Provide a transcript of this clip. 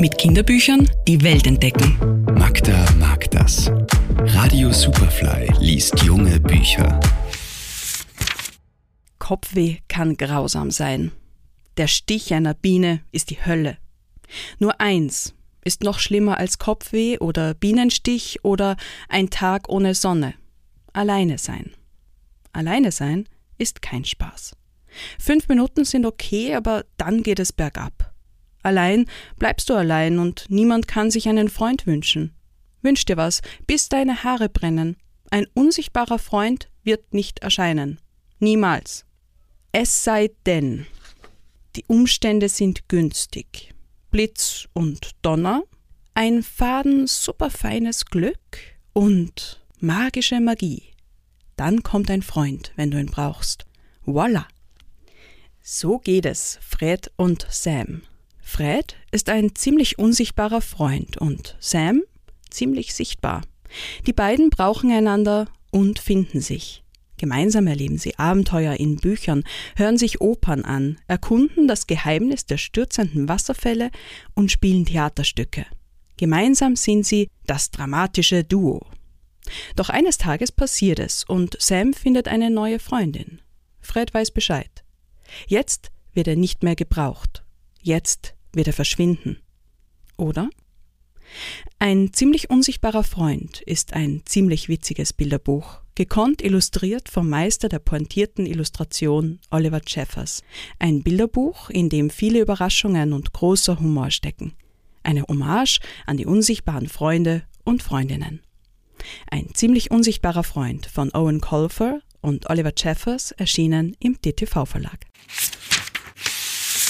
Mit Kinderbüchern die Welt entdecken. Magda mag das. Radio Superfly liest junge Bücher. Kopfweh kann grausam sein. Der Stich einer Biene ist die Hölle. Nur eins ist noch schlimmer als Kopfweh oder Bienenstich oder ein Tag ohne Sonne. Alleine sein. Alleine sein ist kein Spaß. Fünf Minuten sind okay, aber dann geht es bergab. Allein bleibst du allein und niemand kann sich einen Freund wünschen. Wünsch dir was, bis deine Haare brennen. Ein unsichtbarer Freund wird nicht erscheinen. Niemals. Es sei denn, die Umstände sind günstig. Blitz und Donner, ein Faden superfeines Glück und magische Magie. Dann kommt ein Freund, wenn du ihn brauchst. Voila! So geht es Fred und Sam. Fred ist ein ziemlich unsichtbarer Freund und Sam ziemlich sichtbar. Die beiden brauchen einander und finden sich. Gemeinsam erleben sie Abenteuer in Büchern, hören sich Opern an, erkunden das Geheimnis der stürzenden Wasserfälle und spielen Theaterstücke. Gemeinsam sind sie das dramatische Duo. Doch eines Tages passiert es und Sam findet eine neue Freundin. Fred weiß Bescheid. Jetzt wird er nicht mehr gebraucht. Jetzt wird er verschwinden. Oder? Ein ziemlich unsichtbarer Freund ist ein ziemlich witziges Bilderbuch, gekonnt illustriert vom Meister der pointierten Illustration Oliver Jeffers. Ein Bilderbuch, in dem viele Überraschungen und großer Humor stecken. Eine Hommage an die unsichtbaren Freunde und Freundinnen. Ein ziemlich unsichtbarer Freund von Owen Colfer und Oliver Jeffers erschienen im DTV Verlag.